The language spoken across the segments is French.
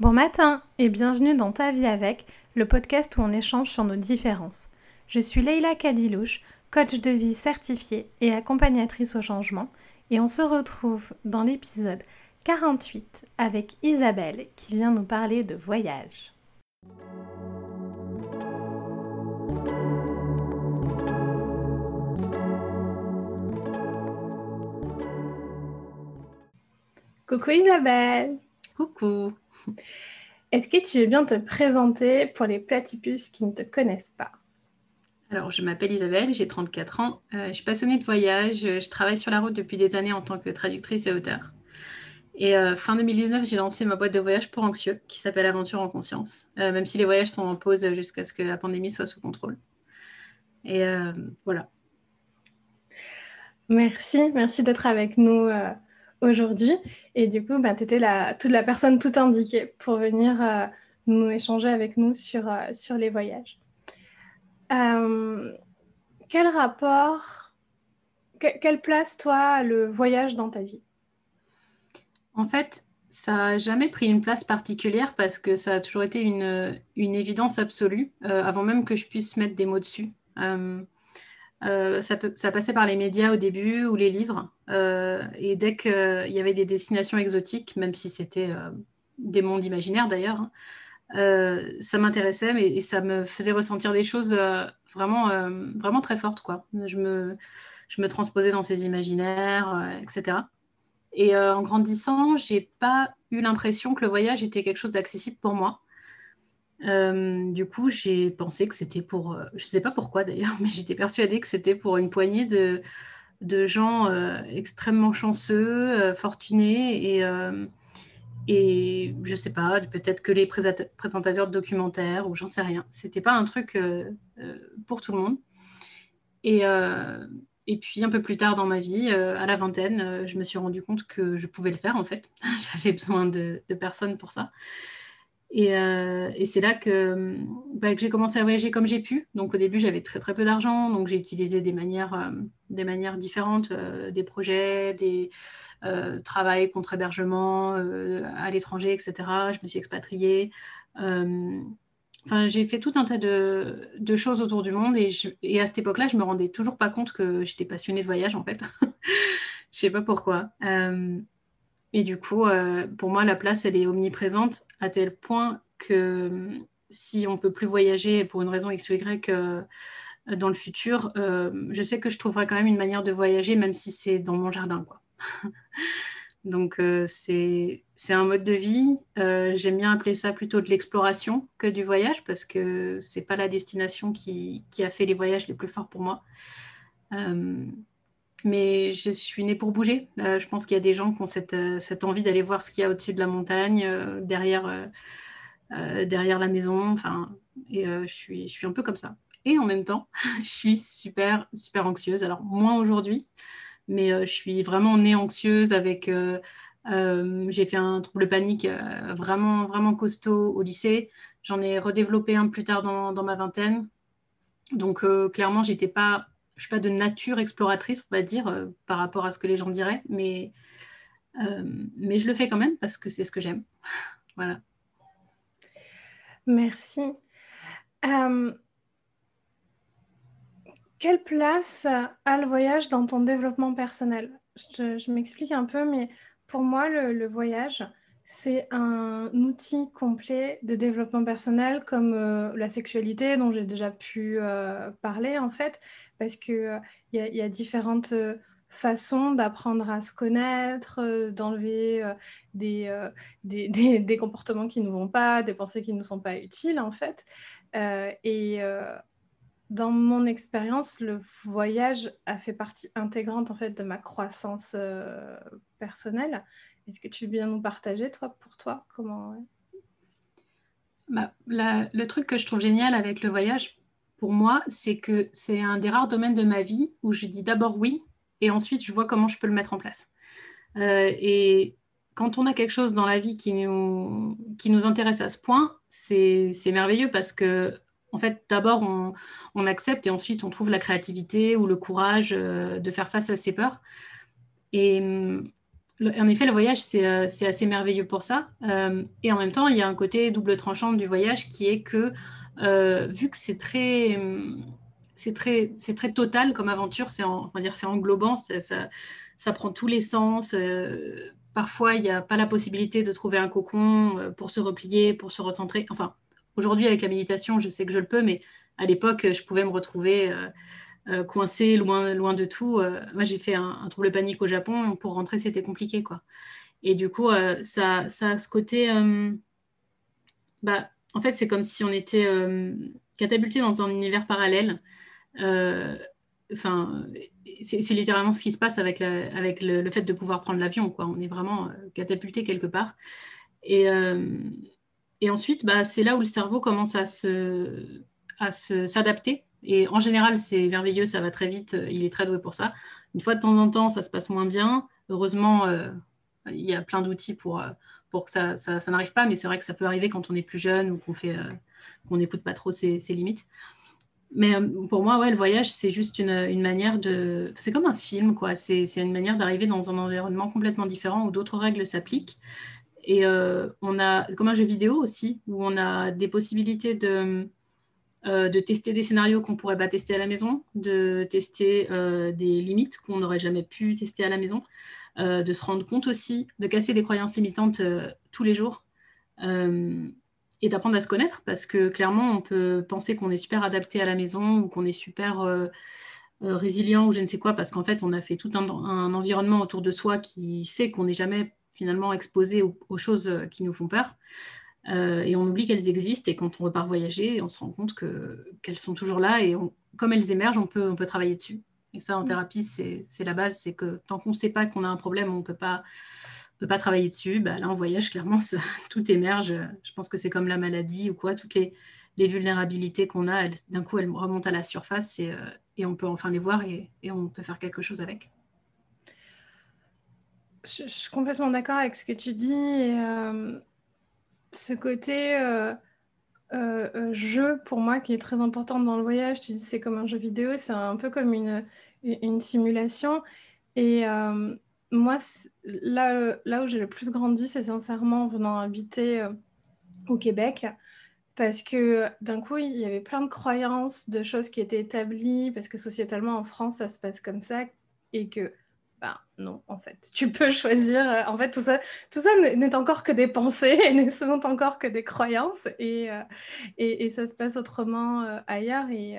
Bon matin et bienvenue dans Ta vie avec, le podcast où on échange sur nos différences. Je suis Leila Kadilouche, coach de vie certifiée et accompagnatrice au changement, et on se retrouve dans l'épisode 48 avec Isabelle qui vient nous parler de voyage. Coucou Isabelle Coucou est-ce que tu veux bien te présenter pour les platypus qui ne te connaissent pas? Alors, je m'appelle Isabelle, j'ai 34 ans, euh, je suis passionnée de voyage, je travaille sur la route depuis des années en tant que traductrice et auteur. Et euh, fin 2019, j'ai lancé ma boîte de voyage pour anxieux qui s'appelle Aventure en conscience, euh, même si les voyages sont en pause jusqu'à ce que la pandémie soit sous contrôle. Et voilà. Merci, merci d'être avec nous aujourd'hui. Et du coup, bah, tu étais la, toute la personne tout indiquée pour venir euh, nous échanger avec nous sur, euh, sur les voyages. Euh, quel rapport, quelle place, toi, le voyage dans ta vie? En fait, ça n'a jamais pris une place particulière parce que ça a toujours été une, une évidence absolue, avant même que je puisse mettre des mots dessus. Euh, ça, passait par les médias au début ou les livres. Euh, et dès qu'il y avait des destinations exotiques, même si c'était euh, des mondes imaginaires d'ailleurs, ça m'intéressait et ça me faisait ressentir des choses vraiment, vraiment très fortes. Quoi. Je, me, je me transposais dans ces imaginaires, etc. Et en grandissant, j'ai pas eu l'impression que le voyage était quelque chose d'accessible pour moi. Euh, du coup, j'ai pensé que c'était pour, euh, je ne sais pas pourquoi d'ailleurs, mais j'étais persuadée que c'était pour une poignée de, de gens euh, extrêmement chanceux, fortunés et, et je ne sais pas, peut-être que les présentateurs de documentaires ou j'en sais rien. C'était pas un truc pour tout le monde. Et, et puis un peu plus tard dans ma vie, à la vingtaine, je me suis rendu compte que je pouvais le faire en fait. J'avais besoin de, de personnes pour ça. Euh, et, c'est là bah, que, j'ai commencé à voyager comme j'ai pu. Donc au début, j'avais très très peu d'argent, donc j'ai utilisé des manières, euh, des manières différentes, euh, des projets, des travails contre hébergement à l'étranger, etc. Je me suis expatriée. Enfin, j'ai fait tout un tas de, choses autour du monde et, et à cette époque-là, je me rendais toujours pas compte que j'étais passionnée de voyage en fait. je sais pas pourquoi. Et du coup, euh, pour moi, la place, elle est omniprésente à tel point que euh, si on ne peut plus voyager pour une raison X ou Y euh, dans le futur, je sais que je trouverai quand même une manière de voyager, même si c'est dans mon jardin. Donc, c'est un mode de vie. J'aime bien appeler ça plutôt de l'exploration que du voyage, parce que ce n'est pas la destination qui, qui, a fait les voyages les plus forts pour moi mais je suis née pour bouger. Euh, je pense qu'il y a des gens qui ont cette, euh, envie d'aller voir ce qu'il y a au-dessus de la montagne, euh, derrière, derrière la maison. Enfin, et je, suis, je suis un peu comme ça. Et en même temps, je suis super, super anxieuse. Alors, moins aujourd'hui, mais je suis vraiment née anxieuse avec. j'ai fait un trouble panique vraiment, vraiment costaud au lycée. J'en ai redéveloppé un plus tard dans, dans ma vingtaine. Donc, clairement, j'étais pas je suis pas de nature exploratrice, on va dire, euh, par rapport à ce que les gens diraient, mais, euh, mais je le fais quand même parce que c'est ce que j'aime. voilà. Merci. Euh, quelle place a le voyage dans ton développement personnel? Je, m'explique un peu, mais pour moi, le voyage, c'est un outil complet de développement personnel comme euh, la sexualité dont j'ai déjà pu euh, parler en fait, parce qu'il il y, a différentes euh, façons d'apprendre à se connaître, d'enlever des, des, des, comportements qui ne vont pas, des pensées qui ne sont pas utiles en fait. et dans mon expérience, le voyage a fait partie intégrante en fait de ma croissance personnelle. Est-ce que tu veux bien nous partager, toi, pour toi comment bah, Le truc que je trouve génial avec le voyage, pour moi, c'est que c'est un des rares domaines de ma vie où je dis d'abord oui et ensuite je vois comment je peux le mettre en place. Euh, et quand on a quelque chose dans la vie qui nous, qui intéresse à ce point, c'est merveilleux parce que, en fait, d'abord, on, accepte et ensuite on trouve la créativité ou le courage euh, de faire face à ses peurs. Et en effet, le voyage, c'est assez merveilleux pour ça. et en même temps, il y a un côté double tranchant du voyage qui est que, vu que c'est très c'est très, total comme aventure, c'est englobant, ça, ça, prend tous les sens. Euh, parfois, il n'y a pas la possibilité de trouver un cocon euh, pour se replier, pour se recentrer. Enfin, aujourd'hui avec la méditation, je sais que je le peux, mais à l'époque, je pouvais me retrouver euh, coincée loin, loin de tout. moi, j'ai fait un, trouble panique au Japon, pour rentrer, c'était compliqué, quoi. Et du coup, ça, ça a ce côté, bah, en fait, c'est comme si on était catapulté dans un univers parallèle euh, enfin, c'est littéralement ce qui se passe avec, avec le, fait de pouvoir prendre l'avion. Quoi. On est vraiment euh, catapulté quelque part. Et, euh, et ensuite, bah, c'est là où le cerveau commence à se à s'adapter. Et en général, c'est merveilleux, ça va très vite, il est très doué pour ça. Une fois de temps en temps, ça se passe moins bien. Heureusement, il y a plein d'outils pour, pour que ça, ça, n'arrive pas, mais c'est vrai que ça peut arriver quand on est plus jeune ou qu'on n'écoute pas trop ses, limites. Mais euh, pour moi, ouais, le voyage, c'est juste une, une, manière de. C'est comme un film, quoi. C'est une manière d'arriver dans un environnement complètement différent où d'autres règles s'appliquent. Et euh, on a, comme un jeu vidéo aussi, où on a des possibilités de, euh, de tester des scénarios qu'on ne pourrait pas tester à la maison, de tester des limites qu'on n'aurait jamais pu tester à la maison, de se rendre compte aussi, de casser des croyances limitantes tous les jours et d'apprendre à se connaître parce que clairement, on peut penser qu'on est super adapté à la maison ou qu'on est super euh, euh, résilient ou je ne sais quoi parce qu'en fait, on a fait tout un, environnement autour de soi qui fait qu'on n'est jamais finalement exposé aux, choses euh, qui nous font peur. Et on oublie qu'elles existent et quand on repart voyager, on se rend compte qu'elles sont toujours là et comme elles émergent, on peut, on peut travailler dessus. Et ça, en mm. thérapie, c'est la base, c'est que tant qu'on ne sait pas qu'on a un problème, on ne peut pas peut pas travailler dessus. Bah, là, en voyage, clairement, tout émerge. Je pense que c'est comme la maladie ou quoi. Toutes les, vulnérabilités qu'on a, d'un coup, elles remontent à la surface et, euh, on peut enfin les voir et, on peut faire quelque chose avec. Je, suis complètement d'accord avec ce que tu dis. Euh, ce côté euh, jeu, pour moi, qui est très important dans le voyage, tu dis c'est comme un jeu vidéo, c'est un peu comme une, simulation. Et moi, là, là où j'ai le plus grandi, c'est sincèrement en venant habiter euh, au Québec. Parce que d'un coup, il y avait plein de croyances, de choses qui étaient établies, parce que sociétalement en France, ça se passe comme ça, et que, ben non, en fait, tu peux choisir. Euh, en fait, tout ça, tout ça n'est encore que des pensées, et ne sont encore que des croyances, et, euh, et, ça se passe autrement ailleurs. Et,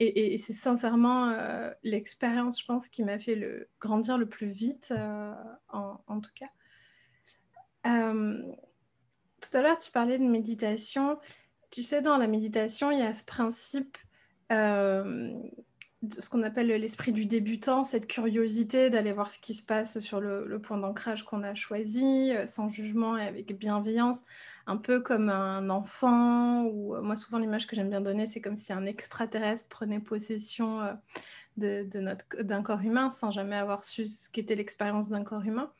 et, c'est sincèrement euh, l'expérience, je pense, qui m'a fait le, grandir le plus vite, euh, en, tout cas. Euh, tout à l'heure, tu parlais de méditation. Tu sais, dans la méditation, il y a ce principe, ce qu'on appelle l'esprit du débutant, cette curiosité d'aller voir ce qui se passe sur le point d'ancrage qu'on a choisi, sans jugement et avec bienveillance un peu comme un enfant, ou euh, moi souvent l'image que j'aime bien donner, c'est comme si un extraterrestre prenait possession euh, de, d'un corps humain sans jamais avoir su ce qu'était l'expérience d'un corps humain.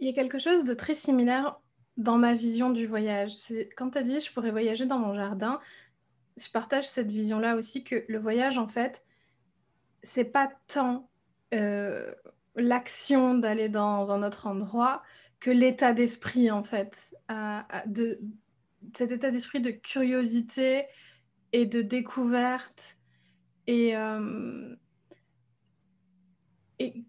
Il y a quelque chose de très similaire dans ma vision du voyage. C'est, quand tu as dit je pourrais voyager dans mon jardin, je partage cette vision-là aussi que le voyage, en fait, c'est pas tant euh, l'action d'aller dans un autre endroit, que l'état d'esprit, en fait, de, cet état d'esprit de curiosité et de découverte. Et, euh, et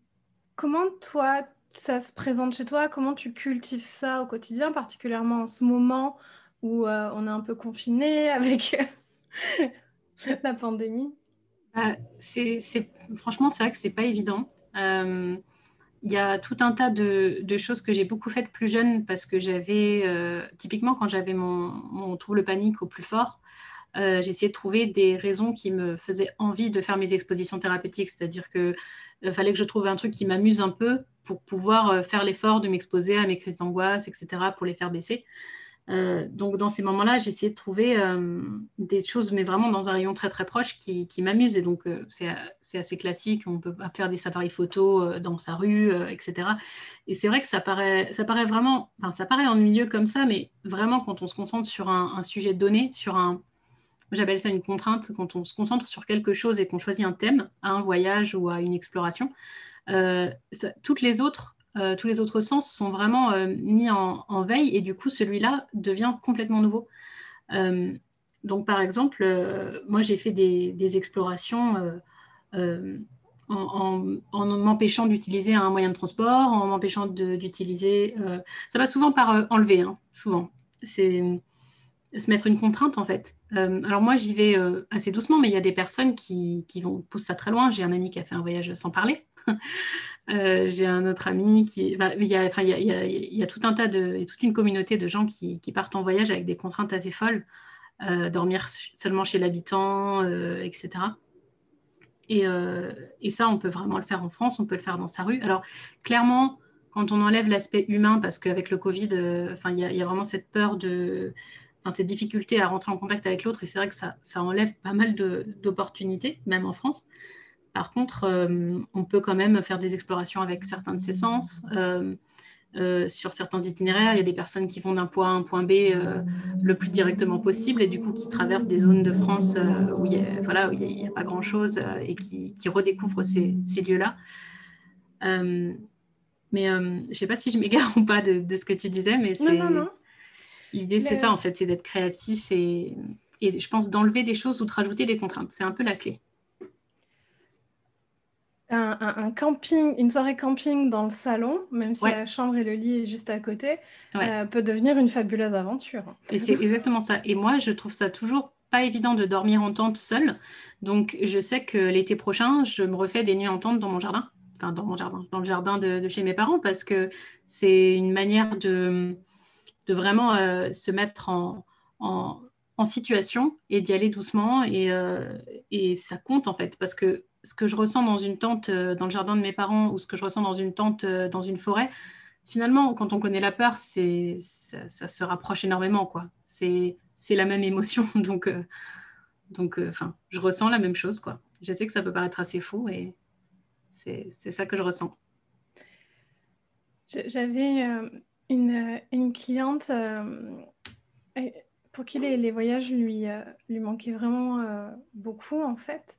comment toi, ça se présente chez toi? Comment tu cultives ça au quotidien, particulièrement en ce moment où euh, on est un peu confiné avec la pandémie bah, c'est, Franchement, c'est vrai que c'est pas évident. Euh, il y a tout un tas de, choses que j'ai beaucoup faites plus jeune parce que j'avais, euh, typiquement quand j'avais mon, mon, trouble panique au plus fort, euh, j'essayais de trouver des raisons qui me faisaient envie de faire mes expositions thérapeutiques. C'est-à-dire qu'il euh, fallait que je trouve un truc qui m'amuse un peu pour pouvoir faire l'effort de m'exposer à mes crises d'angoisse, etc., pour les faire baisser. Euh, donc dans ces moments-là, j'ai essayé de trouver euh, des choses, mais vraiment dans un rayon très très proche qui, m'amuse. Et donc euh, c'est assez classique, on peut faire des safaris photos dans sa rue, etc. Et c'est vrai que ça paraît, vraiment, enfin, ça paraît ennuyeux comme ça, mais vraiment quand on se concentre sur un, un sujet donné, sur un, j'appelle ça une contrainte, quand on se concentre sur quelque chose et qu'on choisit un thème, à un voyage ou à une exploration, toutes les autres, tous les autres sens sont vraiment mis en, veille et du coup, celui-là devient complètement nouveau. donc, par exemple, moi, j'ai fait des, explorations en, m'empêchant d'utiliser un moyen de transport, en m'empêchant d'utiliser... ça va souvent par enlever, hein, souvent. C'est se mettre une contrainte en fait. Euh, alors moi j'y vais euh, assez doucement, mais il y a des personnes qui, vont pousser ça très loin. J'ai un ami qui a fait un voyage sans parler. Euh, j'ai un autre ami qui... il, y a, tout un tas de... toute une communauté de gens qui, partent en voyage avec des contraintes assez folles. dormir seulement chez l'habitant, etc. Et, ça, on peut vraiment le faire en France, on peut le faire dans sa rue. Alors clairement, quand on enlève l'aspect humain, parce qu'avec le Covid, enfin, il y, a vraiment cette peur de cette difficulté à rentrer en contact avec l'autre. Et c'est vrai que ça, enlève pas mal d'opportunités, même en France. Par contre, euh, on peut quand même faire des explorations avec certains de ces sens. Euh, euh, sur certains itinéraires, il y a des personnes qui vont d'un point A à un point B le plus directement possible et du coup qui traversent des zones de France où il n'y a, voilà, a, pas grand-chose et qui, qui, redécouvrent ces, ces lieux-là. mais je ne sais pas si je m'égare ou pas de, de, ce que tu disais, mais. L'idée, c'est ça, en fait, c'est d'être créatif et, et, je pense d'enlever des choses ou de rajouter des contraintes. C'est un peu la clé. Un, camping, une soirée camping dans le salon, même si la chambre et le lit est juste à côté, euh, peut devenir une fabuleuse aventure. Et c'est exactement ça. Et moi, je trouve ça toujours pas évident de dormir en tente seule. Donc, je sais que l'été prochain, je me refais des nuits en tente dans mon jardin. Enfin, dans mon jardin, dans le jardin de chez mes parents, parce que c'est une manière de de vraiment euh, se mettre en, en, situation et d'y aller doucement. Et, euh, et, ça compte en fait, parce que ce que je ressens dans une tente euh, dans le jardin de mes parents ou ce que je ressens dans une tente dans une forêt, finalement, quand on connaît la peur, c'est, ça, se rapproche énormément. quoi. C'est, la même émotion. Donc, donc enfin, je ressens la même chose. quoi. Je sais que ça peut paraître assez fou et c'est, ça que je ressens. J'avais une, une cliente euh, pour qui les, les voyages lui, euh, lui manquaient vraiment euh, beaucoup, en fait.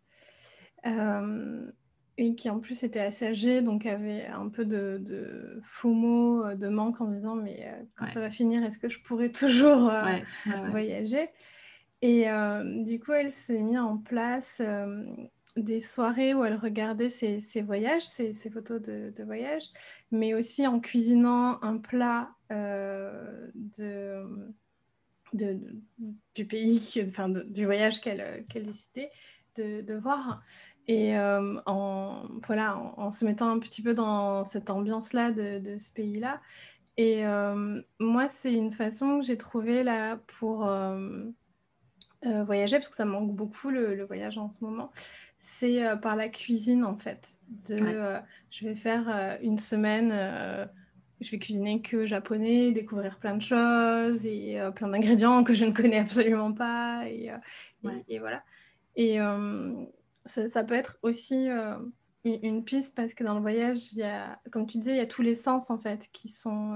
Et qui en plus était assez âgée, donc avait un peu de, de FOMO, de manque en se disant mais quand ça va finir, est-ce que je pourrais toujours voyager? Et du coup, elle s'est mise en place des soirées où elle regardait ses, voyages, ses, photos de, voyage, mais aussi en cuisinant un plat euh, de, du pays, enfin du voyage qu'elle décidait de, voir. Et euh, en, voilà, en, se mettant un petit peu dans cette ambiance-là de, ce pays-là. Et euh, moi, c'est une façon que j'ai trouvée là pour voyager, parce que ça manque beaucoup le, le voyage en ce moment c'est euh, par la cuisine en fait. De, euh, je vais faire euh, une semaine, je vais cuisiner que japonais, découvrir plein de choses et plein d'ingrédients que je ne connais absolument pas. Et, et, voilà. Et ça, ça, peut être aussi une piste parce que dans le voyage, il y a, comme tu disais, il y a tous les sens en fait qui sont,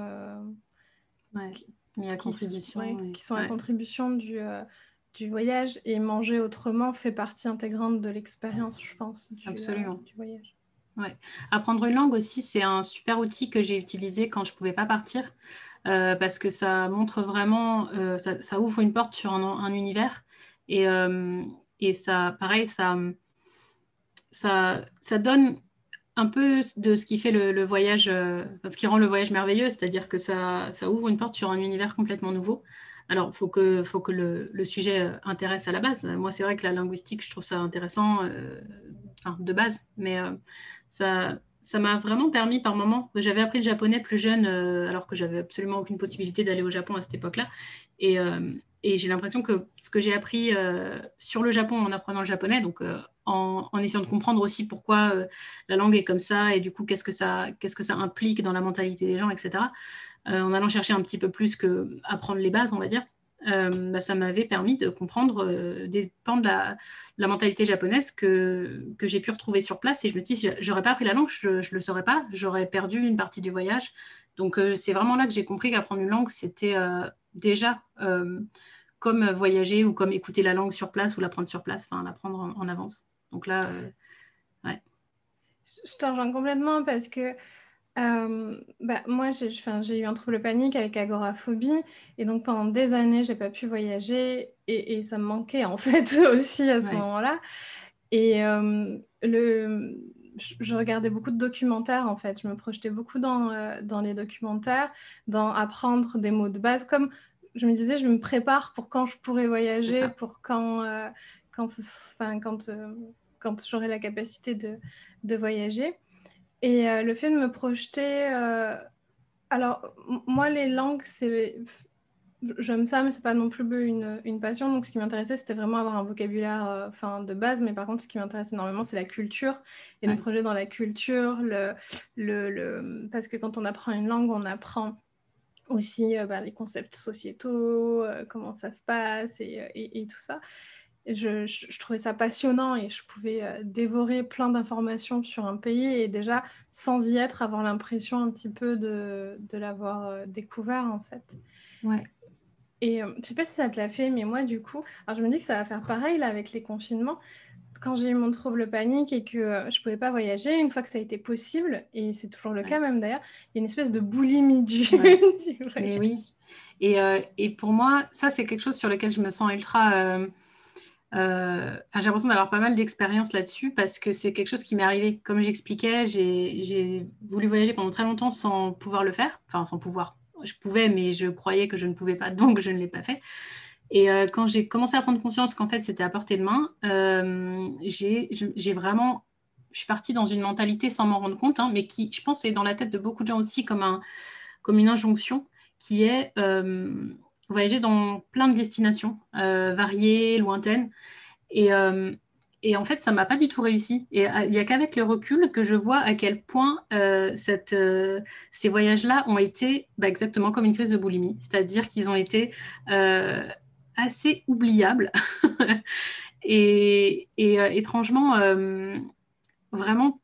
mis à contribution, qui sont à contribution du du voyage et manger autrement fait partie intégrante de l'expérience, je pense, du, Absolument. du voyage. Ouais. Apprendre une langue aussi, c'est un super outil que j'ai utilisé quand je ne pouvais pas partir euh, parce que ça montre vraiment, euh, ça, ouvre une porte sur un, univers et, euh, et, ça, pareil, ça, ça, donne un peu de ce qui fait le, voyage, ce qui rend le voyage merveilleux, c'est-à-dire que ça, ouvre une porte sur un univers complètement nouveau. Alors, il faut que, le, sujet euh, intéresse à la base. Moi, c'est vrai que la linguistique, je trouve ça intéressant euh, de base, mais euh, ça, m'a vraiment permis par moments. J'avais appris le japonais plus jeune, alors que j'avais absolument aucune possibilité d'aller au Japon à cette époque-là. Et j'ai l'impression que ce que j'ai appris sur le Japon en apprenant le japonais, donc en, essayant de comprendre aussi pourquoi la langue est comme ça et du coup qu'est-ce que ça, qu'est-ce que ça implique dans la mentalité des gens, etc. Euh, en allant chercher un petit peu plus que apprendre les bases, on va dire, euh, bah, ça m'avait permis de comprendre euh, des pans de la, mentalité japonaise que, que j'ai pu retrouver sur place. Et je me dis, j'aurais pas appris la langue, je ne le saurais pas, j'aurais perdu une partie du voyage. Donc c'est vraiment là que j'ai compris qu'apprendre une langue, c'était déjà comme voyager ou comme écouter la langue sur place ou l'apprendre sur place, enfin l'apprendre en, avance. Donc là, ouais. je te rejoins complètement parce que euh, bah, moi, j'ai eu un trouble panique avec agoraphobie et donc pendant des années, j'ai pas pu voyager et, ça me manquait en fait aussi à ce moment-là. Et euh, le, je regardais beaucoup de documentaires en fait. Je me projetais beaucoup dans, euh, dans les documentaires, dans apprendre des mots de base. Comme je me disais, je me prépare pour quand je pourrais voyager, pour quand, quand, quand, quand j'aurai la capacité de, de voyager. Et euh, le fait de me projeter. Euh, alors, moi, les langues, c'est. J'aime ça, mais c'est pas non plus une, une passion. Donc, ce qui m'intéressait, c'était vraiment avoir un vocabulaire euh, enfin, de base. Mais par contre, ce qui m'intéresse énormément, c'est la culture. Et le projet dans la culture. Le, le, le... Parce que quand on apprend une langue, on apprend aussi bah, les concepts sociétaux, comment ça se passe et, et tout ça je, trouvais ça passionnant et je pouvais euh, dévorer plein d'informations sur un pays et déjà, sans y être, avoir l'impression un petit peu de, l'avoir euh, découvert en fait. Ouais. Et euh, je sais pas si ça te l'a fait, mais moi du coup, alors je me dis que ça va faire pareil là avec les confinements. Quand j'ai eu mon trouble panique et que je pouvais pas voyager, une fois que ça a été possible, et c'est toujours le cas même d'ailleurs, il y a une espèce de boulimie du, Mais oui. Et, et, pour moi, ça c'est quelque chose sur lequel je me sens ultra euh, j'ai l'impression d'avoir pas mal d'expérience là-dessus parce que c'est quelque chose qui m'est arrivé. Comme j'expliquais, j'ai voulu voyager pendant très longtemps sans pouvoir le faire. Enfin, sans pouvoir. Je pouvais, mais je croyais que je ne pouvais pas, donc je ne l'ai pas fait. Et euh, quand j'ai commencé à prendre conscience qu'en fait c'était à portée de main, euh, j'ai vraiment. Je suis partie dans une mentalité sans m'en rendre compte, hein, mais qui, je pense, est dans la tête de beaucoup de gens aussi comme, un, comme une injonction qui est voyager dans plein de destinations euh, variées, lointaines. Et, euh, et, en fait, ça m'a pas du tout réussi. Et euh, il n'y a qu'avec le recul que je vois à quel point ces voyages-là ont été bah, exactement comme une crise de boulimie, c'est-à-dire qu'ils ont été assez oubliables. et, et étrangement, vraiment,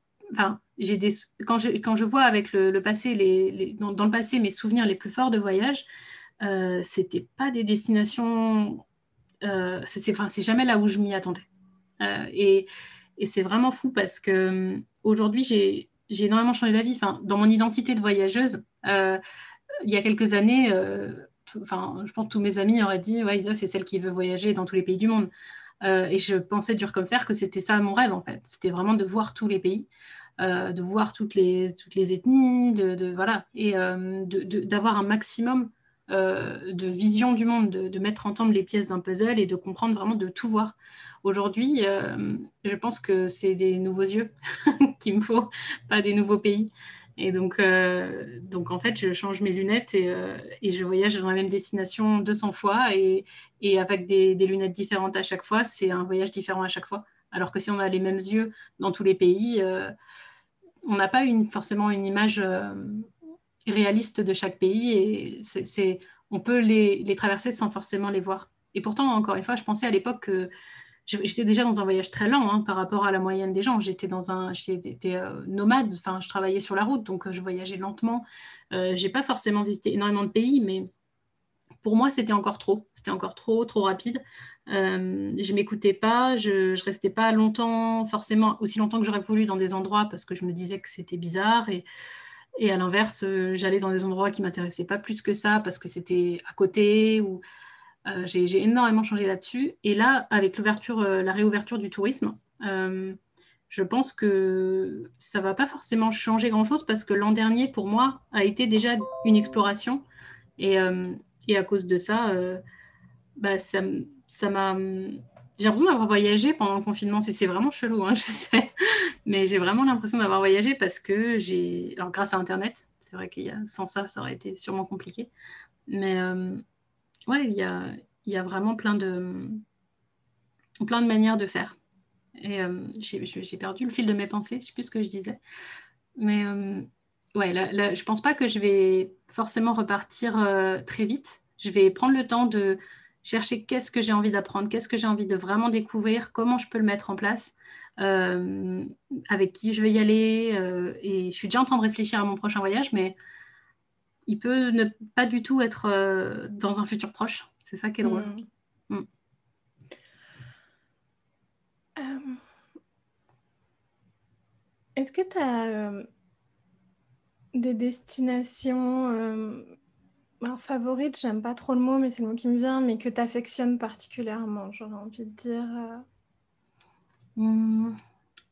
des, quand, je, quand je vois avec le, passé, les, dans, dans, le passé, mes souvenirs les plus forts de voyage, euh, c'était pas des destinations. Euh, c'est jamais là où je m'y attendais. Euh, et, et c'est vraiment fou parce que hum, aujourd'hui, j'ai énormément changé d'avis. Enfin, dans mon identité de voyageuse, il y a quelques années, enfin, je pense que tous mes amis auraient dit Ouais, Isa, c'est celle qui veut voyager dans tous les pays du monde. et je pensais dur comme fer que c'était ça mon rêve en fait. C'était vraiment de voir tous les pays. de voir toutes les, toutes les ethnies, de, voilà, et d'avoir un maximum euh, de vision du monde, de, mettre ensemble les pièces d'un puzzle et de comprendre vraiment de tout voir. Aujourd'hui, euh, je pense que c'est des nouveaux yeux qu'il me faut, pas des nouveaux pays. Et donc, euh, donc en fait, je change mes lunettes et, je voyage dans la même destination 200 fois et, avec des, lunettes différentes à chaque fois, c'est un voyage différent à chaque fois. Alors que si on a les mêmes yeux dans tous les pays, on n'a pas forcément une image réalistes de chaque pays et on peut les, les, traverser sans forcément les voir. Et pourtant, encore une fois, je pensais à l'époque que j'étais déjà dans un voyage très lent hein, par rapport à la moyenne des gens. J'étais dans un, j'étais euh, nomade, enfin, je travaillais sur la route, donc euh, je voyageais lentement. Euh, j'ai pas forcément visité énormément de pays, mais pour moi, c'était encore trop. C'était encore trop, trop rapide. Euh, je m'écoutais pas, je, je restais pas longtemps, forcément aussi longtemps que j'aurais voulu dans des endroits parce que je me disais que c'était bizarre et et à l'inverse, euh, j'allais dans des endroits qui m'intéressaient pas plus que ça parce que c'était à côté ou euh, j'ai énormément changé là-dessus. Et là, avec l'ouverture, euh, la réouverture du tourisme, je pense que ça va pas forcément changer grand-chose parce que l'an dernier, pour moi, a été déjà une exploration. Et, et à cause de ça, bah, ça m'a j'ai l'impression d'avoir voyagé pendant le confinement. C'est vraiment chelou, hein, je sais. Mais j'ai vraiment l'impression d'avoir voyagé parce que j'ai. Alors, grâce à Internet, c'est vrai qu'il y a... sans ça, ça aurait été sûrement compliqué. Mais euh, ouais, il y a... y a vraiment plein de... plein de manières de faire. Et euh, j'ai perdu le fil de mes pensées, je sais plus ce que je disais. Mais euh, ouais, là, je pense pas que je vais forcément repartir très vite. Je vais prendre le temps de chercher qu'est-ce que j'ai envie d'apprendre, qu'est-ce que j'ai envie de vraiment découvrir, comment je peux le mettre en place, euh, avec qui je vais y aller. Euh, et je suis déjà en train de réfléchir à mon prochain voyage, mais il peut ne pas du tout être euh, dans un futur proche. C'est ça qui est drôle. Mm. Mm. Est-ce que tu as des destinations favorites J'aime pas trop le mot, mais c'est le mot qui me vient, mais que tu affectionnes particulièrement, j'aurais envie de dire. Mmh.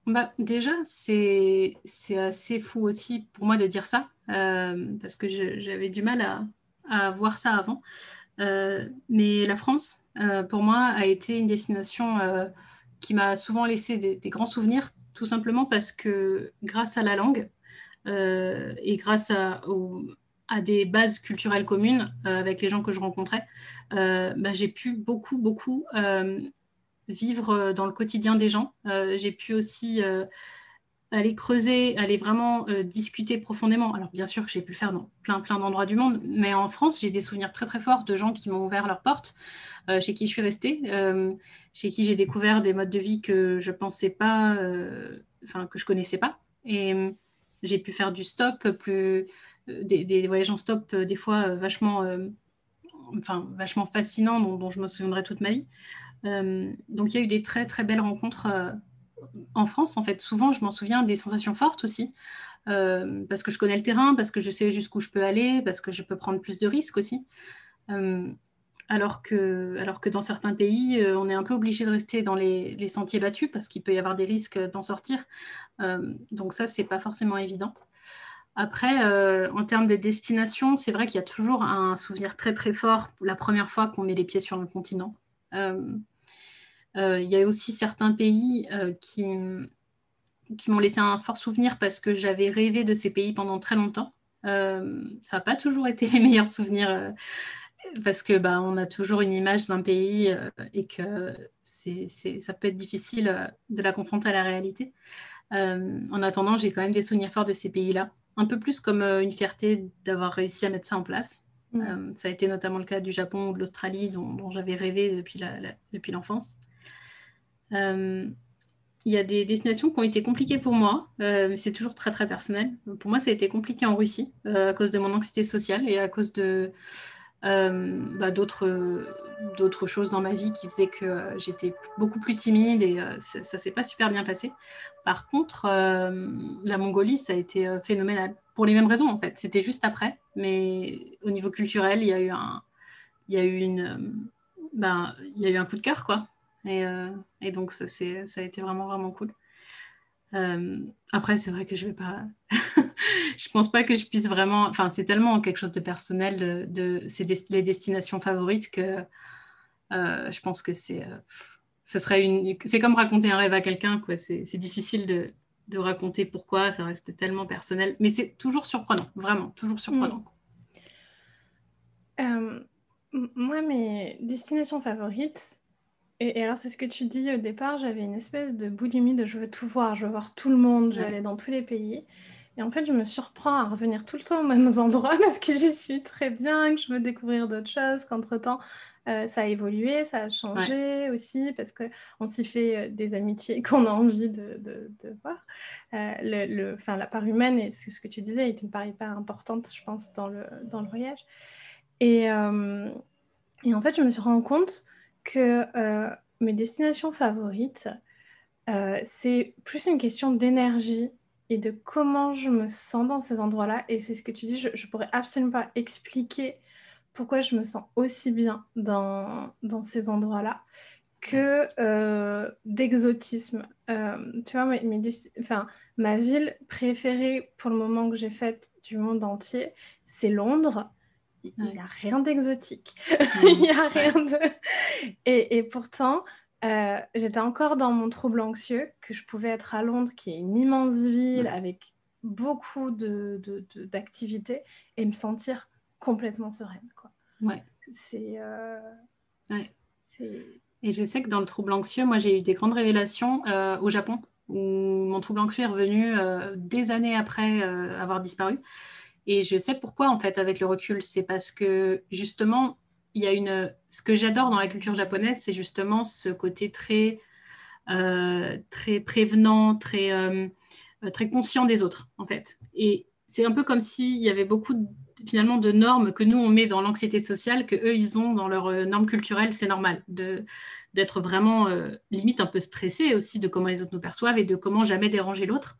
Bah, déjà, c'est assez fou aussi pour moi de dire ça, euh, parce que j'avais du mal à, voir ça avant. Euh, mais la France, euh, pour moi, a été une destination qui m'a souvent laissé des, grands souvenirs, tout simplement parce que grâce à la langue et grâce à, à, des bases culturelles communes avec les gens que je rencontrais, bah, j'ai pu beaucoup, beaucoup vivre euh, dans le quotidien des gens. Euh, j'ai pu aussi euh, aller creuser, aller vraiment discuter profondément. Alors bien sûr que j'ai pu le faire dans plein plein d'endroits du monde, mais en France, j'ai des souvenirs très très forts de gens qui m'ont ouvert leurs portes, chez qui je suis restée, chez qui j'ai découvert des modes de vie que je pensais pas, enfin que je connaissais pas. Et j'ai pu faire du stop, plus des, voyages en stop, des fois vachement, enfin fascinants, dont, je me souviendrai toute ma vie. Euh, donc il y a eu des très très belles rencontres euh, en France. En fait, souvent, je m'en souviens des sensations fortes aussi, euh, parce que je connais le terrain, parce que je sais jusqu'où je peux aller, parce que je peux prendre plus de risques aussi. alors, que, alors que dans certains pays, on est un peu obligé de rester dans les, sentiers battus parce qu'il peut y avoir des risques d'en sortir. donc ça, c'est pas forcément évident. Après, en termes de destination, c'est vrai qu'il y a toujours un souvenir très très fort la première fois qu'on met les pieds sur un continent. Euh, il y a aussi certains pays euh, qui, qui m'ont laissé un fort souvenir parce que j'avais rêvé de ces pays pendant très longtemps. Euh, ça n'a pas toujours été les meilleurs souvenirs parce que bah, on a toujours une image d'un pays et que c'est, ça peut être difficile de la confronter à la réalité. en attendant, j'ai quand même des souvenirs forts de ces pays-là, un peu plus comme une fierté d'avoir réussi à mettre ça en place. Mm. ça a été notamment le cas du Japon ou de l'Australie, dont, j'avais rêvé depuis, la, depuis l'enfance. Euh, il y a des destinations qui ont été compliquées pour moi, euh, mais c'est toujours très très personnel. Pour moi, ça a été compliqué en Russie euh, à cause de mon anxiété sociale et à cause de bah, d'autres, d'autres choses dans ma vie qui faisaient que j'étais beaucoup plus timide et ça, ne s'est pas super bien passé. Par contre, la Mongolie, ça a été phénoménal pour les mêmes raisons en fait. C'était juste après, mais au niveau culturel, il y a eu un, il y a eu une, ben, il y a eu un coup de cœur quoi. Et, euh, et donc, ça, ça a été vraiment, vraiment cool. Euh, après, c'est vrai que je vais pas. je pense pas que je puisse vraiment. Enfin, c'est tellement quelque chose de personnel de, ces les destinations favorites que euh, je pense que c'est. ce serait une. C'est comme raconter un rêve à quelqu'un, quoi. C'est difficile de, de, raconter pourquoi. Ça reste tellement personnel, mais c'est toujours surprenant, vraiment, toujours surprenant. moi, mes destinations favorites, et, alors, c'est ce que tu dis au départ, j'avais une espèce de boulimie de je veux tout voir, je veux voir tout le monde, je veux aller dans tous les pays. Et en fait, je me surprends à revenir tout le temps aux mêmes endroits parce que j'y suis très bien, que je veux découvrir d'autres choses, qu'entre-temps, euh, ça a évolué, ça a changé aussi parce qu'on s'y fait euh, des amitiés qu'on a envie de, de, voir. Euh, le, la part humaine, et c'est ce que tu disais, est une part hyper importante, je pense, dans le, dans le voyage. Et, et en fait, je me suis rendu compte que euh, mes destinations favorites, euh, c'est plus une question d'énergie et de comment je me sens dans ces endroits-là. Et c'est ce que tu dis, je ne pourrais absolument pas expliquer pourquoi je me sens aussi bien dans, dans ces endroits-là que euh, d'exotisme. tu vois, enfin, ma ville préférée pour le moment que j'ai faite du monde entier, c'est Londres il n'y a rien d'exotique. il n'y a rien de... Et, et pourtant, euh, j'étais encore dans mon trouble anxieux, que je pouvais être à Londres, qui est une immense ville avec beaucoup d'activités, de, de, et me sentir complètement sereine. Quoi. Ouais. C'est... Euh, et je sais que dans le trouble anxieux, moi j'ai eu des grandes révélations euh, au Japon, où mon trouble anxieux est revenu des années après avoir disparu. Et je sais pourquoi, en fait, avec le recul. C'est parce que, justement, il y a une... Ce que j'adore dans la culture japonaise, c'est justement ce côté très, euh, très prévenant, très, euh, très conscient des autres, en fait. Et c'est un peu comme s'il y avait beaucoup, finalement, de normes que nous, on met dans l'anxiété sociale, que eux, ils ont dans leurs euh, normes culturelles. C'est normal d'être vraiment, limite, un peu stressé aussi de comment les autres nous perçoivent et de comment jamais déranger l'autre.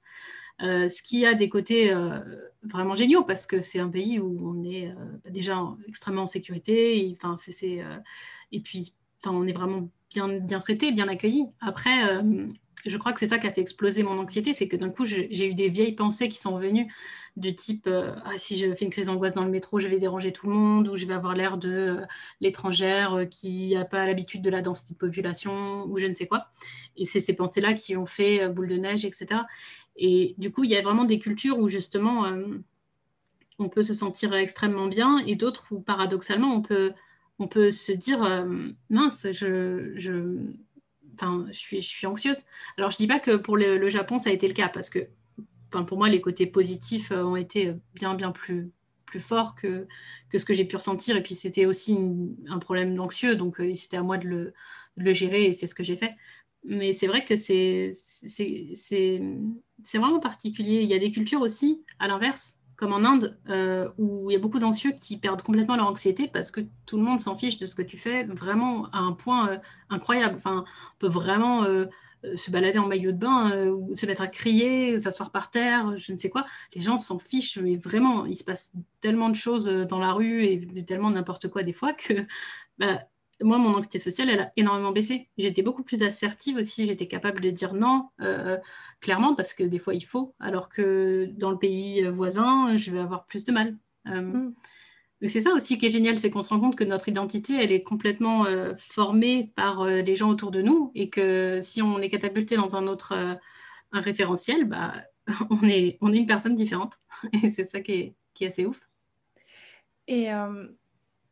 Ce qui a des côtés vraiment géniaux parce que c'est un pays où on est déjà extrêmement en sécurité. Et, enfin, c'est, et puis, on est vraiment bien, bien traité, bien accueilli. Après, je crois que c'est ça qui a fait exploser mon anxiété, c'est que d'un coup, j'ai eu des vieilles pensées qui sont venues du type euh, ah, si je fais une crise d'angoisse dans le métro, je vais déranger tout le monde, ou je vais avoir l'air de euh, l'étrangère euh, qui n'a pas l'habitude de la densité de population, ou je ne sais quoi. Et c'est ces pensées-là qui ont fait boule de neige, etc. Et du coup, il y a vraiment des cultures où justement on peut se sentir extrêmement bien, et d'autres où paradoxalement on peut, on peut se dire mince, je, je je suis, je suis anxieuse. Alors, je dis pas que pour le, Japon, ça a été le cas, parce que pour moi, les côtés positifs euh, ont été bien, bien plus, plus forts que, que ce que j'ai pu ressentir. Et puis, c'était aussi un problème anxieux, donc euh, c'était à moi de le, de le, gérer, et c'est ce que j'ai fait. Mais c'est vrai que c'est vraiment particulier. Il y a des cultures aussi, à l'inverse, comme en Inde, euh, où il y a beaucoup d'anxieux qui perdent complètement leur anxiété parce que tout le monde s'en fiche de ce que tu fais, vraiment à un point euh, incroyable. Enfin, on peut vraiment euh, se balader en maillot de bain, ou se mettre à crier, s'asseoir par terre, je ne sais quoi. Les gens s'en fichent, mais vraiment, il se passe tellement de choses dans la rue et tellement n'importe quoi des fois que bah, moi, mon anxiété sociale, elle a énormément baissé. J'étais beaucoup plus assertive aussi. J'étais capable de dire non, euh, clairement, parce que des fois, il faut. Alors que dans le pays voisin, je vais avoir plus de mal. Euh, mm. C'est ça aussi qui est génial, c'est qu'on se rend compte que notre identité, elle est complètement euh, formée par les gens autour de nous. Et que si on est catapulté dans un autre un référentiel, bah, on, est, on est une personne différente. Et c'est ça qui est, qui est assez ouf. Et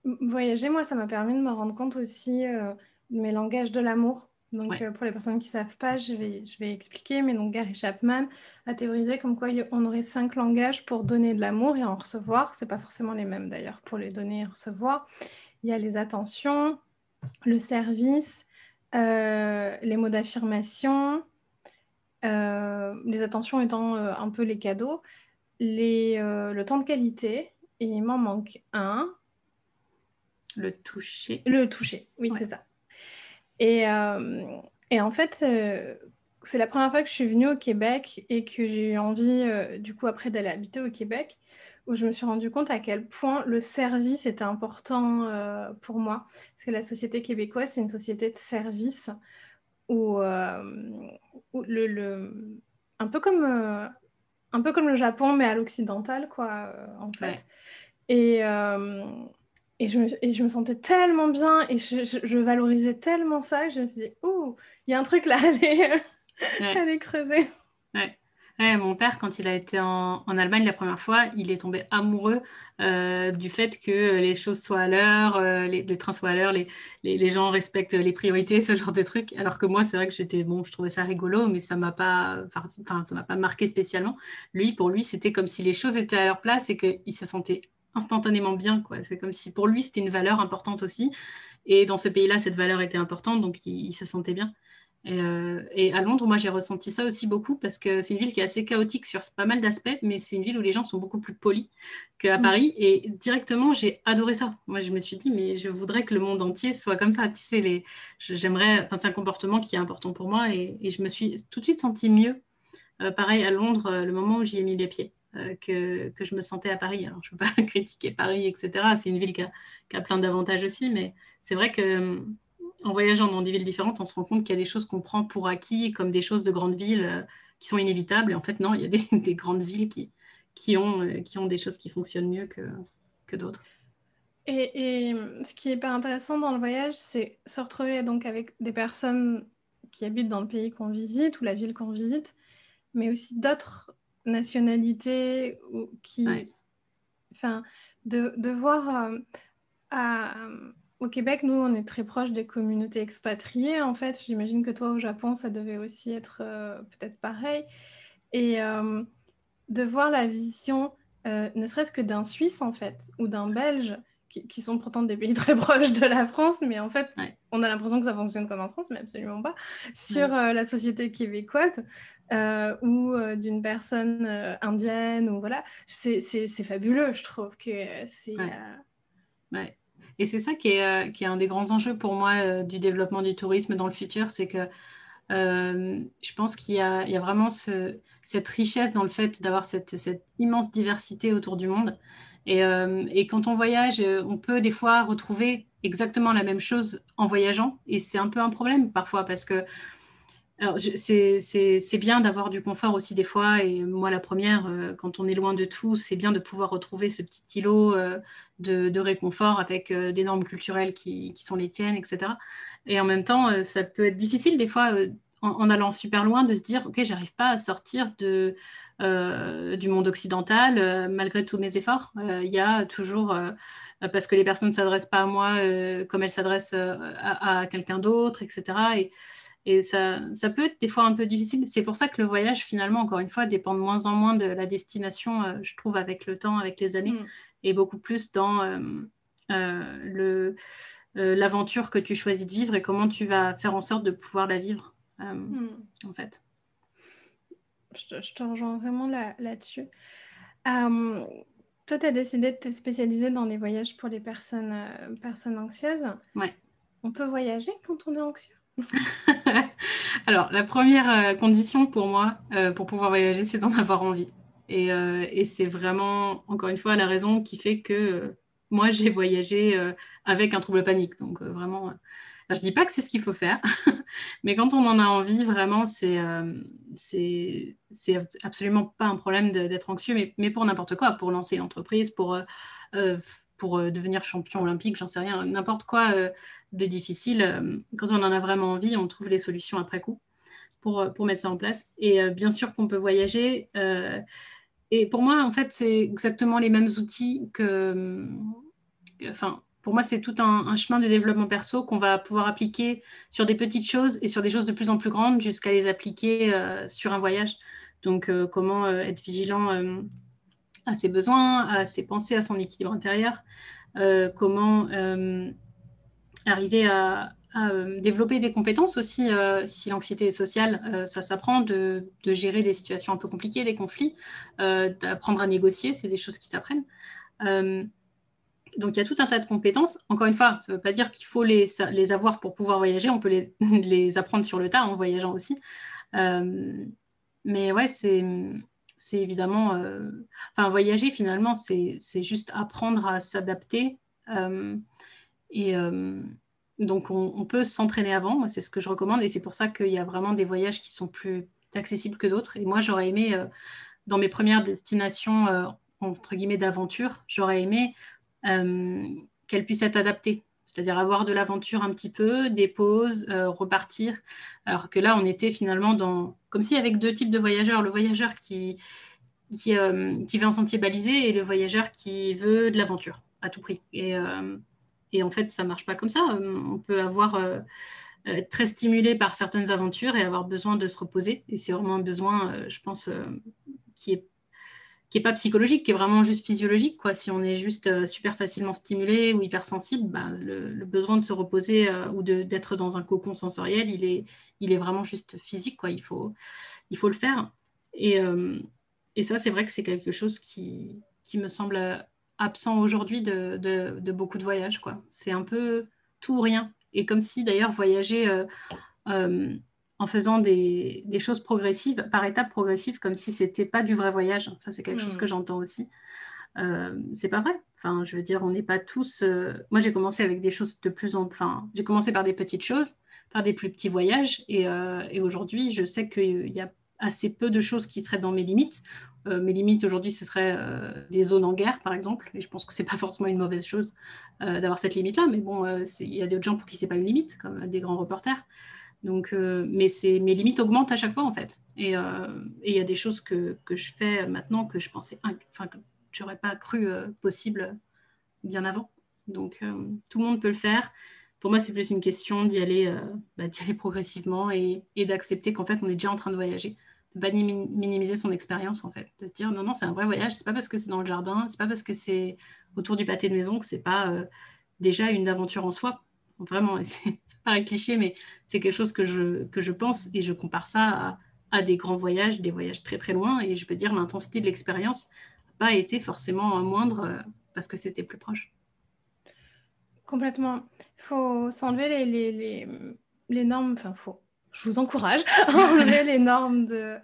Voyager, moi, ça m'a permis de me rendre compte aussi euh, de mes langages de l'amour. Donc, euh, pour les personnes qui ne savent pas, je vais, je vais expliquer. Mais donc, Gary Chapman a théorisé comme quoi on aurait cinq langages pour donner de l'amour et en recevoir. Ce pas forcément les mêmes d'ailleurs pour les donner et recevoir. Il y a les attentions, le service, euh, les mots d'affirmation, les attentions étant un peu les cadeaux, les, le temps de qualité. Et il m'en manque un. Le toucher. Le toucher, oui, c'est ça. Et, euh, et, en fait, euh, c'est la première fois que je suis venue au Québec et que j'ai eu envie, euh, du coup, après d'aller habiter au Québec, où je me suis rendu compte à quel point le service était important pour moi. Parce que la société québécoise, c'est une société de service où, le, le, un, peu comme, un peu comme le Japon, mais à l'occidental, quoi, en fait. Et, et je, me, et je, me, sentais tellement bien et je, je, valorisais tellement ça que je me suis dit, ouh, il y a un truc là à aller, ouais. creuser. Ouais. Ouais, mon père, quand il a été en, en, Allemagne la première fois, il est tombé amoureux euh, du fait que les choses soient à l'heure, euh, les, les, trains soient à l'heure, les, les, les, gens respectent les priorités, ce genre de trucs. Alors que moi, c'est vrai que j'étais bon, je trouvais ça rigolo, mais ça m'a pas, enfin, ça m'a pas marqué spécialement. Lui, pour lui, c'était comme si les choses étaient à leur place et qu'il se sentait instantanément bien. Quoi. C'est comme si pour lui, c'était une valeur importante aussi. Et dans ce pays-là, cette valeur était importante, donc il, se sentait bien. Euh, et, à Londres, moi, j'ai ressenti ça aussi beaucoup parce que c'est une ville qui est assez chaotique sur pas mal d'aspects, mais c'est une ville où les gens sont beaucoup plus polis qu'à mm. Paris. Et directement, j'ai adoré ça. Moi, je me suis dit, mais je voudrais que le monde entier soit comme ça. Tu sais, les... j'aimerais. Enfin, c'est un comportement qui est important pour moi et, je me suis tout de suite senti mieux. Euh, pareil à Londres, euh, le moment où j'y ai mis les pieds. Euh, que, que, je me sentais à Paris. Alors, je ne veux pas critiquer Paris, etc. C'est une ville qui a, plein d'avantages aussi, mais c'est vrai que euh, en voyageant dans des villes différentes, on se rend compte qu'il y a des choses qu'on prend pour acquis, comme des choses de grandes villes euh, qui sont inévitables. Et en fait, non, il y a des, des grandes villes qui, qui, ont, qui ont des choses qui fonctionnent mieux que, que d'autres. Et, et, ce qui est pas intéressant dans le voyage, c'est se retrouver donc avec des personnes qui habitent dans le pays qu'on visite ou la ville qu'on visite, mais aussi d'autres nationalité ou qui. Enfin, de, de voir euh, à, au Québec, nous, on est très proche des communautés expatriées. En fait, j'imagine que toi, au Japon, ça devait aussi être euh, peut-être pareil. Et euh, de voir la vision, ne serait-ce que d'un Suisse, en fait, ou d'un Belge, qui, sont pourtant des pays très proches de la France, mais en fait, on a l'impression que ça fonctionne comme en France, mais absolument pas, sur la société québécoise. Euh, ou euh, d'une personne euh, indienne, ou voilà, c'est fabuleux, je trouve que c'est. Ouais. Et c'est ça qui est, qui est, un des grands enjeux pour moi du développement du tourisme dans le futur, c'est que je pense qu'il y, a vraiment cette richesse dans le fait d'avoir cette, immense diversité autour du monde. Et, et, quand on voyage, on peut des fois retrouver exactement la même chose en voyageant. Et c'est un peu un problème parfois parce que c'est bien d'avoir du confort aussi des fois. Et moi, la première, euh, quand on est loin de tout, c'est bien de pouvoir retrouver ce petit îlot euh, de, réconfort avec euh, des normes culturelles qui, sont les tiennes, etc. Et en même temps, ça peut être difficile des fois, en, allant super loin, de se dire, OK, j'arrive pas à sortir de, du monde occidental malgré tous mes efforts. Il y a toujours parce que les personnes ne s'adressent pas à moi comme elles s'adressent à, quelqu'un d'autre, etc. Et et ça, ça, peut être des fois un peu difficile. C'est pour ça que le voyage, finalement, encore une fois, dépend de moins en moins de la destination, euh, je trouve, avec le temps, avec les années, mm. et beaucoup plus dans euh, euh, le, l'aventure que tu choisis de vivre et comment tu vas faire en sorte de pouvoir la vivre, mm. en fait. Je te, rejoins vraiment là, là-dessus. toi, tu as décidé de te spécialiser dans les voyages pour les personnes, personnes anxieuses. Ouais. On peut voyager quand on est anxieux? Alors, la première euh, condition pour moi, euh, pour pouvoir voyager, c'est d'en avoir envie. Euh, et, c'est vraiment, encore une fois, la raison qui fait que moi, j'ai voyagé avec un trouble panique. Donc, vraiment, je ne dis pas que c'est ce qu'il faut faire, mais quand on en a envie, vraiment, c'est absolument pas un problème d'être anxieux, mais, mais pour n'importe quoi, pour lancer une entreprise, pour pour devenir champion olympique, j'en sais rien, n'importe quoi de difficile. Euh, quand on en a vraiment envie, on trouve les solutions après coup pour, euh, pour mettre ça en place. Et euh, bien sûr qu'on peut voyager. et pour moi, en fait, c'est exactement les mêmes outils que... Enfin, pour moi, c'est tout un, chemin de développement perso qu'on va pouvoir appliquer sur des petites choses et sur des choses de plus en plus grandes jusqu'à les appliquer sur un voyage. Donc, comment être vigilant à ses besoins, à ses pensées, à son équilibre intérieur, comment arriver à, euh, développer des compétences aussi, euh, si l'anxiété est sociale, euh, ça s'apprend de, gérer des situations un peu compliquées, des conflits, d'apprendre à négocier, c'est des choses qui s'apprennent. donc il y a tout un tas de compétences. Encore une fois, ça ne veut pas dire qu'il faut les, les, avoir pour pouvoir voyager, on peut les, les, apprendre sur le tas en voyageant aussi. mais ouais, c'est c'est évidemment, enfin voyager finalement, c'est juste apprendre à s'adapter et euh, donc, on, peut s'entraîner avant. c'est ce que je recommande. Et c'est pour ça qu'il y a vraiment des voyages qui sont plus accessibles que d'autres. Et moi, j'aurais aimé, euh, dans mes premières destinations, euh, entre guillemets, d'aventure, j'aurais aimé qu'elles puissent être adaptées. C'est-à-dire avoir de l'aventure un petit peu, des pauses, repartir. Alors que là, on était finalement dans. Comme si avec deux types de voyageurs. Le voyageur qui, qui, qui veut un sentier balisé et le voyageur qui veut de l'aventure à tout prix. Et, et en fait, ça marche pas comme ça. Euh, on peut avoir euh, être très stimulé par certaines aventures et avoir besoin de se reposer. Et c'est vraiment un besoin, euh, je pense, qui est qui n'est pas psychologique, qui est vraiment juste physiologique. Quoi. Si on est juste super facilement stimulé ou hypersensible, bah, le, besoin de se reposer ou d'être dans un cocon sensoriel, il est, il est vraiment juste physique. Quoi. Il, faut, il faut le faire. Et, et ça, c'est vrai que c'est quelque chose qui, qui me semble absent aujourd'hui de, beaucoup de voyages. C'est un peu tout ou rien. Et comme si d'ailleurs voyager euh, euh, en faisant des, choses progressives, par étapes progressives, comme si c'était pas du vrai voyage. Ça, c'est quelque chose hmm. que j'entends aussi. Euh, c'est pas vrai. Enfin, je veux dire, on n'est pas tous. Moi, j'ai commencé avec des choses de plus en. Enfin, j'ai commencé par des petites choses, par des plus petits voyages, et, et aujourd'hui, je sais qu'il y a assez peu de choses qui seraient dans mes limites. Euh, mes limites aujourd'hui, ce serait euh, des zones en guerre, par exemple. Et je pense que c'est pas forcément une mauvaise chose euh, d'avoir cette limite-là. Mais bon, il y a d'autres gens pour qui c'est pas une limite, comme des grands reporters. Donc, mais c'est mes limites augmentent à chaque fois en fait. Et il y a des choses que, je fais maintenant que je pensais, enfin que j'aurais pas cru possible bien avant. Donc, tout le monde peut le faire. Pour moi, c'est plus une question d'y aller, bah, progressivement et, d'accepter qu'en fait, on est déjà en train de voyager de pas minimiser son expérience en fait, de se dire non non c'est un vrai voyage, c'est pas parce que c'est dans le jardin, c'est pas parce que c'est autour du pâté de maison que c'est pas euh, déjà une aventure en soi. Vraiment, c'est pas cliché, mais c'est quelque chose que je, que je pense et je compare ça à, des grands voyages, des voyages très très loin et je peux dire l'intensité de l'expérience n'a pas été forcément moindre euh, parce que c'était plus proche. Complètement. Il faut s'enlever les, les, les, les normes, enfin, faut je vous encourage à enlever les normes de,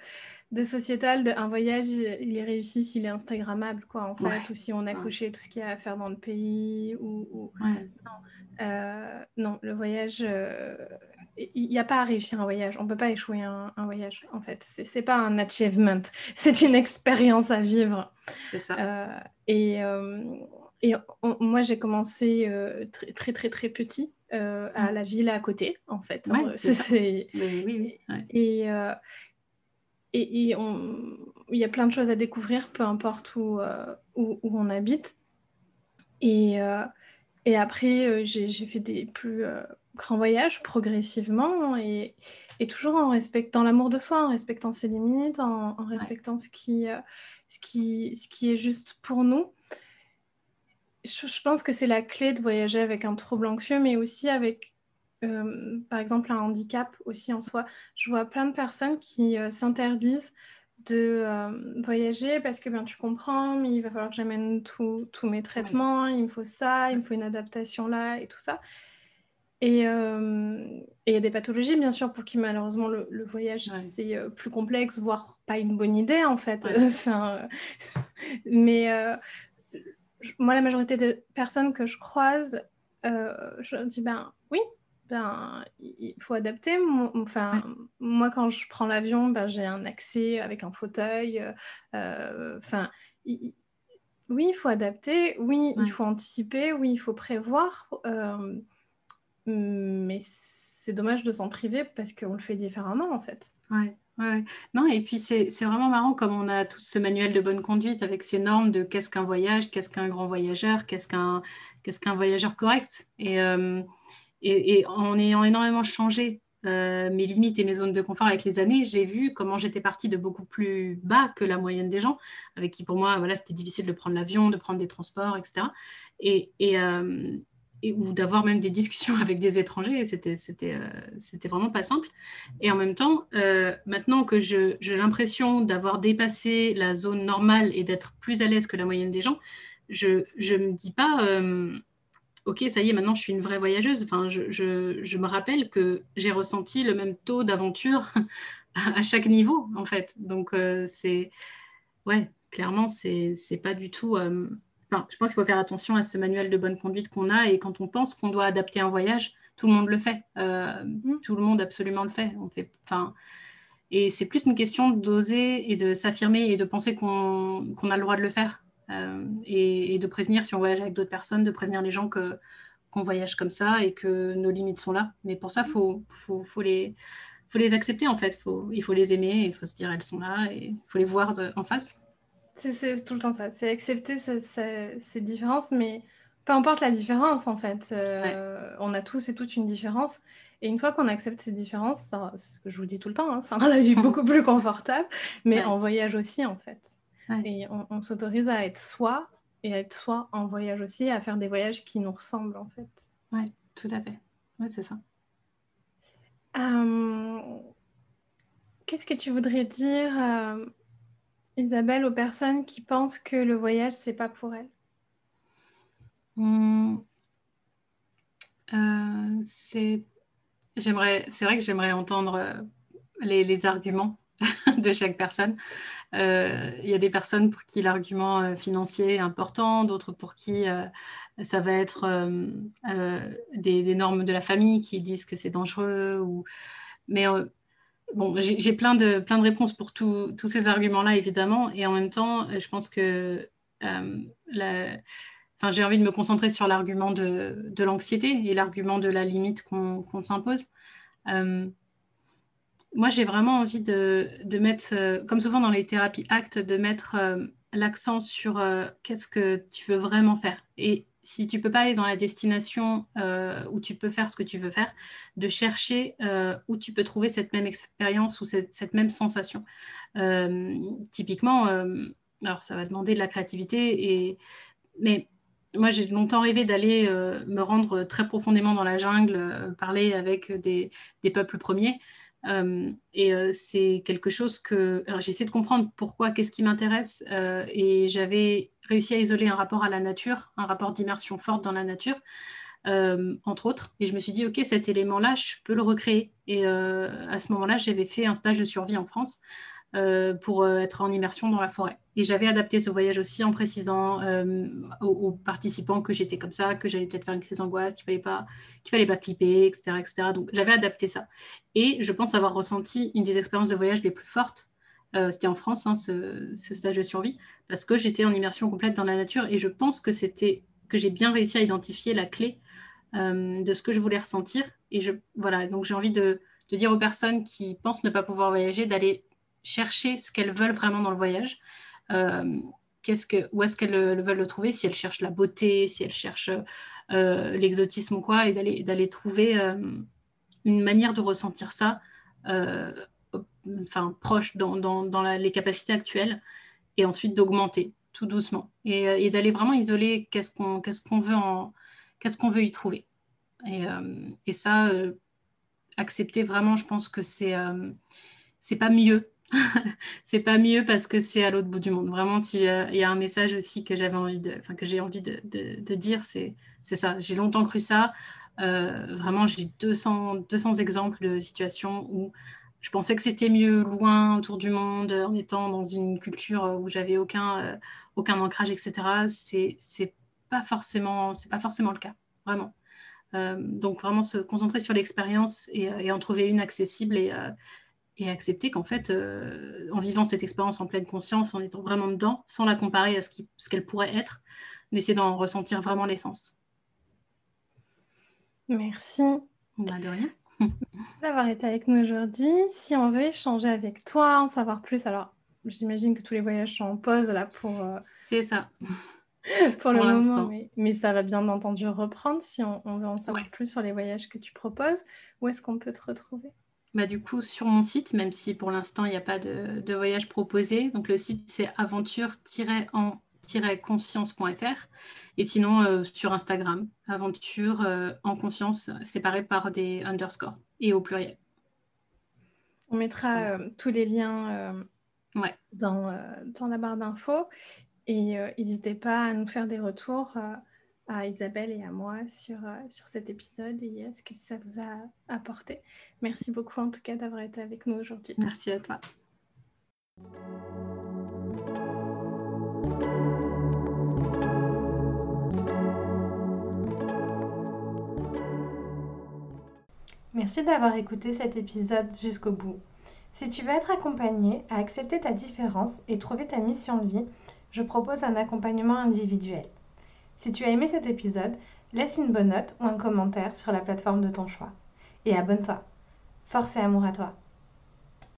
de sociétal, de, un voyage, il est réussi s'il est Instagrammable, quoi, en fait, ou si on a coché tout ce qu'il y a à faire dans le pays, ou... non. le voyage, il n'y a pas à réussir un voyage. On ne peut pas échouer un, voyage, en fait. Ce n'est pas un achievement. C'est une expérience à vivre. C'est ça. Euh, et, euh, et moi, j'ai commencé euh, très, très, très, très petit à la ville à côté, en fait. Hein. oui, oui, Et, et, et il y a plein de choses à découvrir, peu importe où, où, où on habite. Et, et après, j'ai fait des plus grand voyage progressivement et, et toujours en respectant l'amour de soi, en respectant ses limites, en, respectant ce, qui, euh, ce, qui, ce qui est juste pour nous. Je, pense que c'est la clé de voyager avec un trouble anxieux, mais aussi avec, euh, par exemple, un handicap aussi en soi. Je vois plein de personnes qui euh, s'interdisent de voyager parce que ben, tu comprends, mais il va falloir que j'amène tous mes traitements, il me faut ça, il me faut une adaptation là et tout ça. Euh, et il y a des pathologies, bien sûr, pour qui malheureusement le, voyage c'est euh, plus complexe, voire pas une bonne idée en fait. mais euh, moi, la majorité des personnes que je croise, je dis ben oui, ben il faut adapter. Enfin, moi quand je prends l'avion, ben, j'ai un accès avec un fauteuil. Enfin, oui, il faut adapter. Oui, il faut anticiper. Oui, il faut prévoir mais c'est dommage de s'en priver parce qu'on le fait différemment en fait. Ouais, ouais. Non, et puis c'est vraiment marrant comme on a tout ce manuel de bonne conduite avec ces normes de qu'est-ce qu'un voyage, qu'est-ce qu'un grand voyageur, qu'est-ce qu'un qu'est-ce qu'un voyageur correct. Et, euh, et, en ayant énormément changé euh, mes limites et mes zones de confort avec les années, j'ai vu comment j'étais partie de beaucoup plus bas que la moyenne des gens, avec qui pour moi, voilà, c'était difficile de prendre l'avion, de prendre des transports, etc. Et, et, euh, ou d'avoir même des discussions avec des étrangers. C'était, euh, c'était vraiment pas simple. Et en même temps, euh, maintenant que j'ai l'impression d'avoir dépassé la zone normale et d'être plus à l'aise que la moyenne des gens, je ne me dis pas, euh, OK, ça y est, maintenant je suis une vraie voyageuse. Enfin, je, je, je me rappelle que j'ai ressenti le même taux d'aventure à chaque niveau, en fait. Donc, c'est. Ouais, clairement, c'est, pas du tout je pense qu'il faut faire attention à ce manuel de bonne conduite qu'on a et quand on pense qu'on doit adapter un voyage, tout le monde le fait. Euh, mm. Tout le monde absolument le fait. On fait enfin, et c'est plus une question d'oser et de s'affirmer et de penser qu'on a le droit de le faire. Euh, et, de prévenir, si on voyage avec d'autres personnes, de prévenir les gens que qu'on voyage comme ça et que nos limites sont là. Mais pour ça, il faut, faut, faut, les, faut les accepter en fait. Faut, il faut les aimer, il faut se dire elles sont là et il faut les voir de, en face. C'est tout le temps ça. C'est accepter ces différences, mais peu importe la différence, en fait. Euh, on a tous et toutes une différence. Et une fois qu'on accepte ces différences, c'est ce que je vous dis tout le temps, hein, ça rend la vie beaucoup plus confortable, mais en voyage aussi, en fait. Et on, s'autorise à être soi et à être soi en voyage aussi, à faire des voyages qui nous ressemblent, en fait. Oui, tout à fait. Oui, c'est ça. Euh, qu'est-ce que tu voudrais dire euh, Isabelle, aux personnes qui pensent que le voyage, c'est pas pour elles? Hmm. euh, C'est vrai que j'aimerais entendre euh, les, arguments de chaque personne. Euh, il y a des personnes pour qui l'argument financier est important, d'autres pour qui ça va être des, normes de la famille qui disent que c'est dangereux. Mais bon, j'ai plein de, plein de réponses pour tous ces arguments-là, évidemment. Et en même temps, euh, je pense que euh, enfin, j'ai envie de me concentrer sur l'argument de, de l'anxiété et l'argument de la limite qu'on s'impose. Euh, moi, j'ai vraiment envie de, mettre, comme souvent dans les thérapies actes, de mettre l'accent sur qu'est-ce que tu veux vraiment faire. Et si tu peux pas aller dans la destination euh, où tu peux faire ce que tu veux faire, de chercher euh, où tu peux trouver cette même expérience ou cette, même sensation. Euh, typiquement, alors ça va demander de la créativité, et... mais moi j'ai longtemps rêvé d'aller me rendre très profondément dans la jungle, parler avec des peuples premiers. Et c'est quelque chose que j'essaie de comprendre pourquoi, qu'est-ce qui m'intéresse. et j'avais réussi à isoler un rapport à la nature, un rapport d'immersion forte dans la nature. entre autres. Et je me suis dit, OK, cet élément-là, je peux le recréer. Et à ce moment-là, j'avais fait un stage de survie en France euh, pour euh, être en immersion dans la forêt. Et j'avais adapté ce voyage aussi en précisant euh, aux, participants que j'étais comme ça, que j'allais peut-être faire une crise d'angoisse, qu'il fallait pas, qu'il fallait pas flipper, etc., etc. Donc j'avais adapté ça. Et je pense avoir ressenti une des expériences de voyage les plus fortes. c'était en France, hein, ce, stage de survie, parce que j'étais en immersion complète dans la nature et je pense que c'était que j'ai bien réussi à identifier la clé de ce que je voulais ressentir. Et je, voilà, donc j'ai envie de dire aux personnes qui pensent ne pas pouvoir voyager d'aller chercher ce qu'elles veulent vraiment dans le voyage. Euh, qu'est-ce que, où est-ce qu'elles veulent le trouver, si elles cherchent la beauté, si elles cherchent euh, l'exotisme ou quoi, et d'aller, trouver euh, une manière de ressentir ça enfin, proche dans, dans, les capacités actuelles, et ensuite d'augmenter tout doucement, et, d'aller vraiment isoler qu'est-ce qu'on, veut veut y trouver. Et, et ça, accepter vraiment, je pense que c'est, c'est pas mieux c'est pas mieux parce que c'est à l'autre bout du monde. Vraiment, s'il y a un message aussi que j'avais envie de, que j'ai envie de, dire, c'est ça. J'ai longtemps cru ça. Euh, vraiment, j'ai 200, 200 exemples de situations où je pensais que c'était mieux loin autour du monde, en étant dans une culture où j'avais aucun, euh, aucun ancrage, etc. C'est pas forcément, c'est pas forcément le cas, vraiment. Euh, donc vraiment se concentrer sur l'expérience et, et, en trouver une accessible et, et accepter qu'en fait, euh, en vivant cette expérience en pleine conscience, en étant vraiment dedans, sans la comparer à ce qu'elle pourrait être, d'essayer d'en ressentir vraiment l'essence. Merci. Bah, de rien. D'avoir été avec nous aujourd'hui. Si on veut échanger avec toi, en savoir plus, alors j'imagine que tous les voyages sont en pause là pour. Euh, C'est ça. pour, le moment, mais, ça va bien entendu reprendre si on, veut en savoir plus sur les voyages que tu proposes. Où est-ce qu'on peut te retrouver? Bah, du coup, sur mon site, même si pour l'instant, il n'y a pas de, voyage proposé. Donc, le site, c'est aventure-en-conscience.fr. Et sinon, euh, sur Instagram, aventure euh, en conscience, séparé par des underscores et au pluriel. On mettra euh, tous les liens dans, dans, la barre d'infos. Et n'hésitez pas à nous faire des retours à Isabelle et à moi sur, euh, sur cet épisode et ce que ça vous a apporté. Merci beaucoup en tout cas d'avoir été avec nous aujourd'hui. Merci à toi. Merci d'avoir écouté cet épisode jusqu'au bout. Si tu veux être accompagné à accepter ta différence et trouver ta mission de vie, je propose un accompagnement individuel. Si tu as aimé cet épisode, laisse une bonne note ou un commentaire sur la plateforme de ton choix. Et abonne-toi. Force et amour à toi.